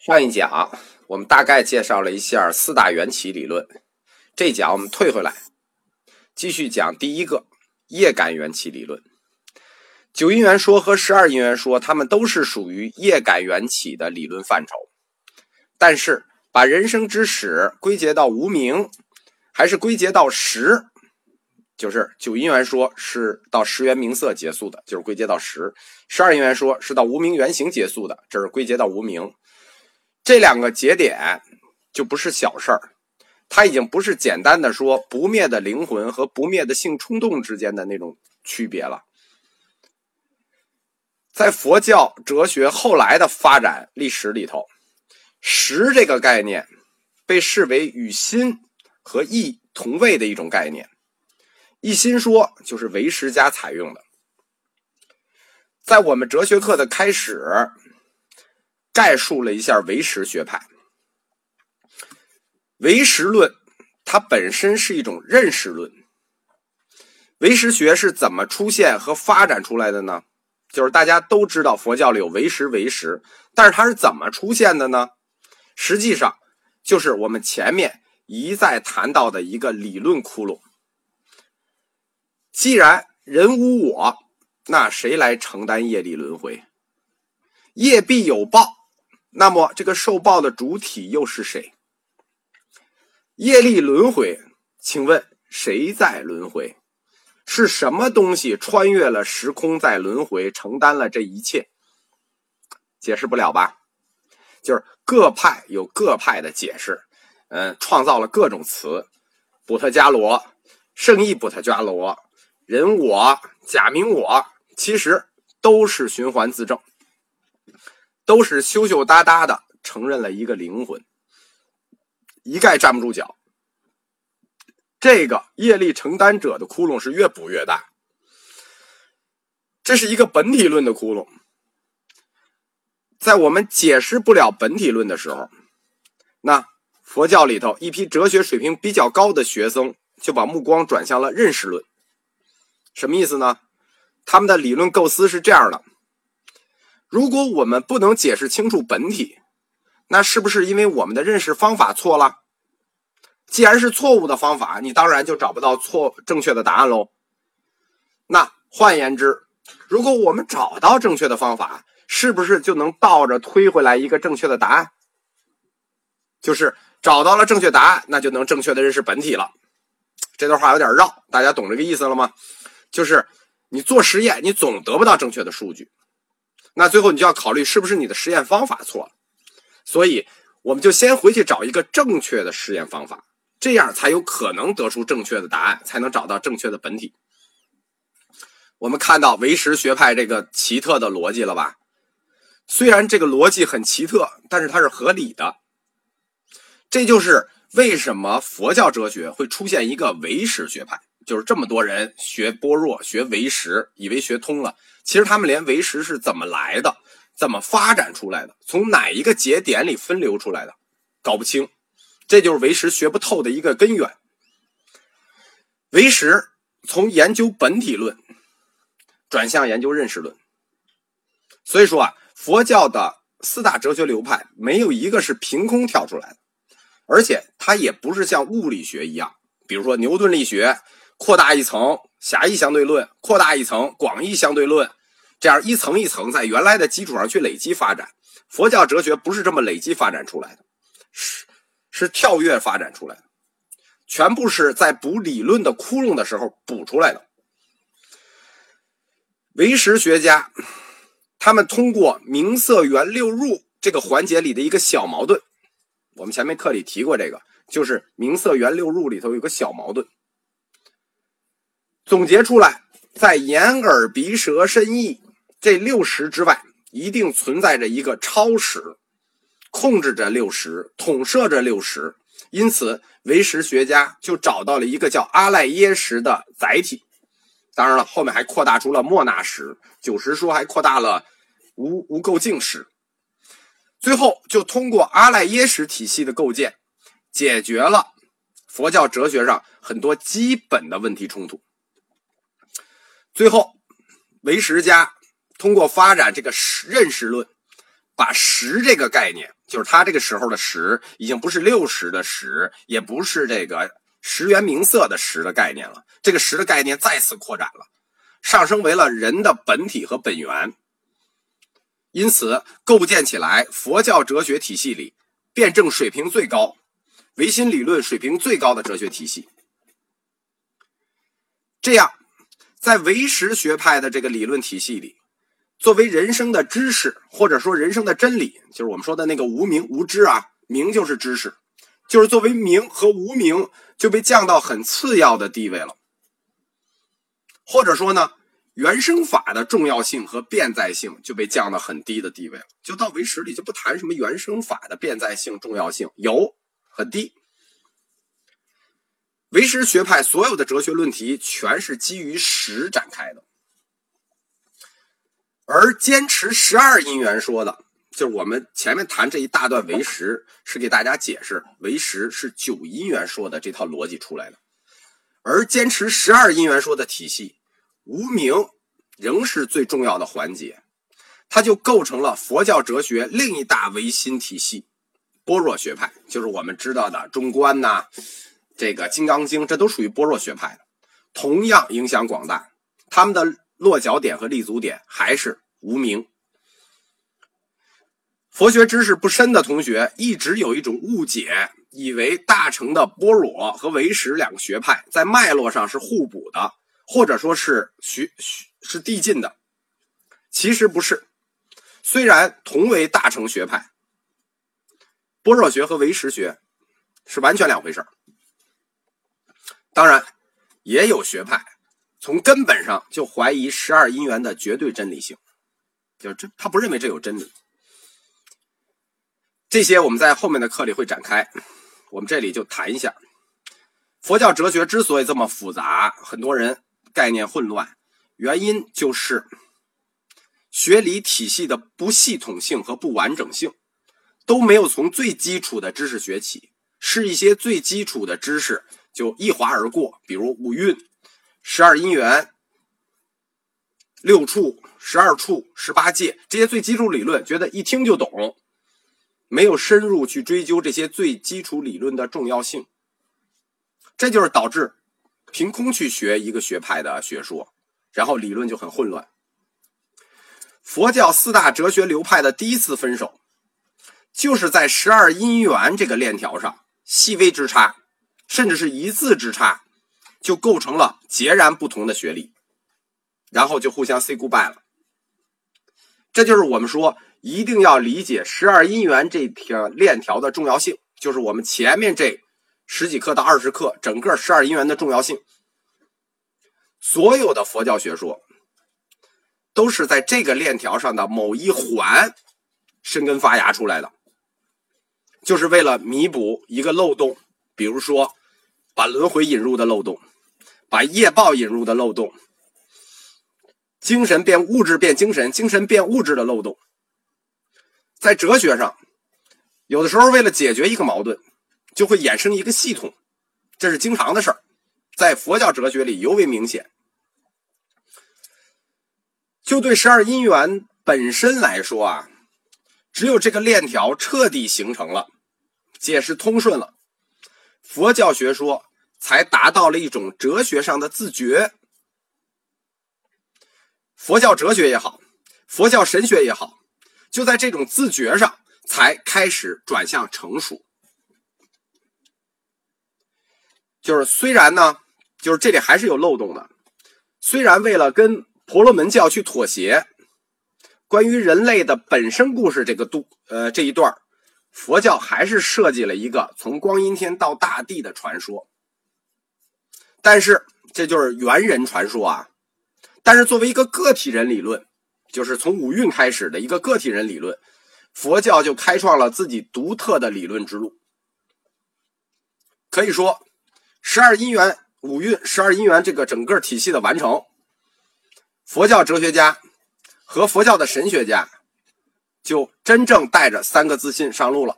上一讲我们大概介绍了一下四大缘起理论，这讲我们退回来，继续讲第一个业感缘起理论。九因缘说和十二因缘说，它们都是属于业感缘起的理论范畴，但是把人生之始归结到无名，还是归结到识，就是九因缘说是到十缘名色结束的，就是归结到十；十二因缘说是到无名原形结束的，这是归结到无名。这两个节点就不是小事儿，它已经不是简单的说不灭的灵魂和不灭的性冲动之间的那种区别了。在佛教哲学后来的发展历史里头，识这个概念被视为与心和意同位的一种概念。一心说就是唯识家采用的，在我们哲学课的开始。概述了一下唯识学派。唯识论它本身是一种认识论。唯识学是怎么出现和发展出来的呢？就是大家都知道佛教里有唯识、唯识，但是它是怎么出现的呢？实际上就是我们前面一再谈到的一个理论窟窿。既然人无我，那谁来承担业力轮回？业必有报。那么，这个受报的主体又是谁？业力轮回，请问谁在轮回？是什么东西穿越了时空，在轮回，承担了这一切？解释不了吧？就是各派有各派的解释，嗯，创造了各种词，布特伽罗、圣意布特伽罗、人我、假名我，其实都是循环自证。都是羞羞答答的承认了一个灵魂，一概站不住脚。这个业力承担者的窟窿是越补越大，这是一个本体论的窟窿。在我们解释不了本体论的时候，那佛教里头一批哲学水平比较高的学生就把目光转向了认识论。什么意思呢？他们的理论构思是这样的。如果我们不能解释清楚本体，那是不是因为我们的认识方法错了？既然是错误的方法，你当然就找不到错正确的答案喽。那换言之，如果我们找到正确的方法，是不是就能倒着推回来一个正确的答案？就是找到了正确答案，那就能正确的认识本体了。这段话有点绕，大家懂这个意思了吗？就是你做实验，你总得不到正确的数据。那最后你就要考虑是不是你的实验方法错了，所以我们就先回去找一个正确的实验方法，这样才有可能得出正确的答案，才能找到正确的本体。我们看到唯识学派这个奇特的逻辑了吧？虽然这个逻辑很奇特，但是它是合理的。这就是为什么佛教哲学会出现一个唯识学派。就是这么多人学般若、学唯识，以为学通了，其实他们连唯识是怎么来的、怎么发展出来的、从哪一个节点里分流出来的，搞不清。这就是唯识学不透的一个根源。唯识从研究本体论转向研究认识论，所以说啊，佛教的四大哲学流派没有一个是凭空跳出来的，而且它也不是像物理学一样，比如说牛顿力学。扩大一层狭义相对论，扩大一层广义相对论，这样一层一层在原来的基础上去累积发展。佛教哲学不是这么累积发展出来的，是是跳跃发展出来的，全部是在补理论的窟窿的时候补出来的。唯识学家他们通过名色缘六入这个环节里的一个小矛盾，我们前面课里提过这个，就是名色缘六入里头有个小矛盾。总结出来，在眼耳鼻舌身意这六识之外，一定存在着一个超识，控制着六识，统摄着六识。因此，唯识学家就找到了一个叫阿赖耶识的载体。当然了，后面还扩大出了莫那识，九识说还扩大了无无垢净识。最后，就通过阿赖耶识体系的构建，解决了佛教哲学上很多基本的问题冲突。最后，唯识家通过发展这个识认识论，把识这个概念就是他这个时候的识已经不是六十的识，也不是这个十元名色的十的概念了。这个十的概念再次扩展了，上升为了人的本体和本源。因此，构建起来佛教哲学体系里辩证水平最高、唯心理论水平最高的哲学体系。这样，在唯识学派的这个理论体系里，作为人生的知识或者说人生的真理，就是我们说的那个无名无知啊，名就是知识，就是作为名和无名就被降到很次要的地位了，或者说呢？原生法的重要性和变在性就被降到很低的地位了，就到唯识里就不谈什么原生法的变在性重要性，有很低。唯识学派所有的哲学论题全是基于识展开的，而坚持十二因缘说的，就是我们前面谈这一大段唯识，是给大家解释唯识是九因缘说的这套逻辑出来的，而坚持十二因缘说的体系。无名仍是最重要的环节，它就构成了佛教哲学另一大唯心体系——般若学派，就是我们知道的中观呐，这个《金刚经》，这都属于般若学派的，同样影响广大。他们的落脚点和立足点还是无名。佛学知识不深的同学一直有一种误解，以为大乘的般若和唯识两个学派在脉络上是互补的。或者说是学学是递进的，其实不是。虽然同为大乘学派，般若学和唯识学是完全两回事儿当然，也有学派从根本上就怀疑十二因缘的绝对真理性，就这他不认为这有真理。这些我们在后面的课里会展开，我们这里就谈一下佛教哲学之所以这么复杂，很多人。概念混乱，原因就是学理体系的不系统性和不完整性，都没有从最基础的知识学起，是一些最基础的知识就一划而过，比如五蕴、十二因缘、六处、十二处、十八界这些最基础理论，觉得一听就懂，没有深入去追究这些最基础理论的重要性，这就是导致。凭空去学一个学派的学说，然后理论就很混乱。佛教四大哲学流派的第一次分手，就是在十二因缘这个链条上，细微之差，甚至是一字之差，就构成了截然不同的学历，然后就互相 say goodbye 了。这就是我们说一定要理解十二因缘这条链条的重要性，就是我们前面这。十几课到二十课，整个十二因缘的重要性，所有的佛教学说都是在这个链条上的某一环生根发芽出来的，就是为了弥补一个漏洞，比如说把轮回引入的漏洞，把业报引入的漏洞，精神变物质变精神，精神变物质的漏洞，在哲学上，有的时候为了解决一个矛盾。就会衍生一个系统，这是经常的事儿，在佛教哲学里尤为明显。就对十二因缘本身来说啊，只有这个链条彻底形成了，解释通顺了，佛教学说才达到了一种哲学上的自觉。佛教哲学也好，佛教神学也好，就在这种自觉上才开始转向成熟。就是虽然呢，就是这里还是有漏洞的。虽然为了跟婆罗门教去妥协，关于人类的本身故事这个度呃这一段佛教还是设计了一个从光阴天到大地的传说。但是这就是猿人传说啊。但是作为一个个体人理论，就是从五蕴开始的一个个体人理论，佛教就开创了自己独特的理论之路。可以说。十二因缘、五蕴、十二因缘这个整个体系的完成，佛教哲学家和佛教的神学家就真正带着三个自信上路了。